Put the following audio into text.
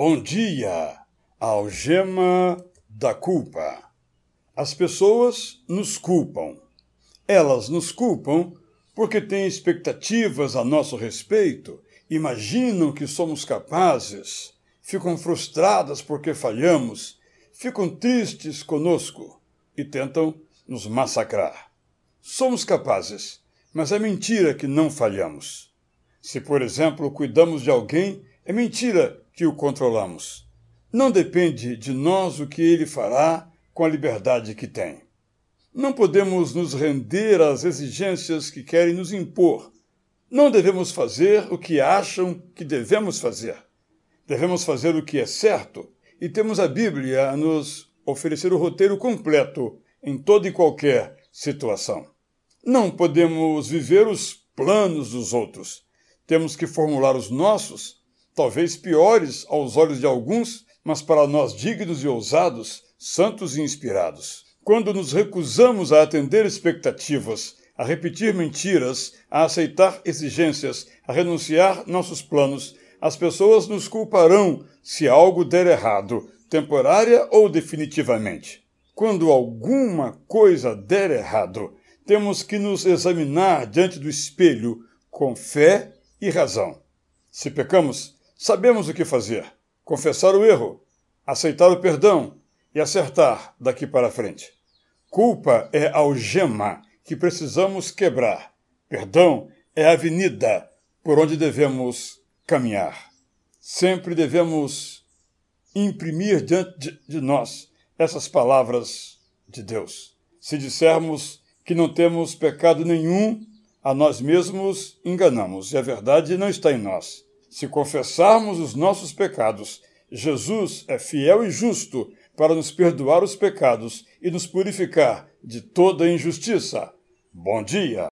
Bom dia, algema da culpa. As pessoas nos culpam. Elas nos culpam porque têm expectativas a nosso respeito, imaginam que somos capazes, ficam frustradas porque falhamos, ficam tristes conosco e tentam nos massacrar. Somos capazes, mas é mentira que não falhamos. Se, por exemplo, cuidamos de alguém, é mentira que o controlamos. Não depende de nós o que ele fará com a liberdade que tem. Não podemos nos render às exigências que querem nos impor. Não devemos fazer o que acham que devemos fazer. Devemos fazer o que é certo e temos a Bíblia a nos oferecer o roteiro completo em toda e qualquer situação. Não podemos viver os planos dos outros. Temos que formular os nossos talvez piores aos olhos de alguns, mas para nós dignos e ousados, santos e inspirados. Quando nos recusamos a atender expectativas, a repetir mentiras, a aceitar exigências, a renunciar nossos planos, as pessoas nos culparão se algo der errado, temporária ou definitivamente. Quando alguma coisa der errado, temos que nos examinar diante do espelho com fé e razão. Se pecamos, Sabemos o que fazer: confessar o erro, aceitar o perdão e acertar daqui para frente. Culpa é algema que precisamos quebrar. Perdão é a avenida por onde devemos caminhar. Sempre devemos imprimir diante de nós essas palavras de Deus. Se dissermos que não temos pecado nenhum, a nós mesmos enganamos e a verdade não está em nós. Se confessarmos os nossos pecados, Jesus é fiel e justo para nos perdoar os pecados e nos purificar de toda injustiça. Bom dia!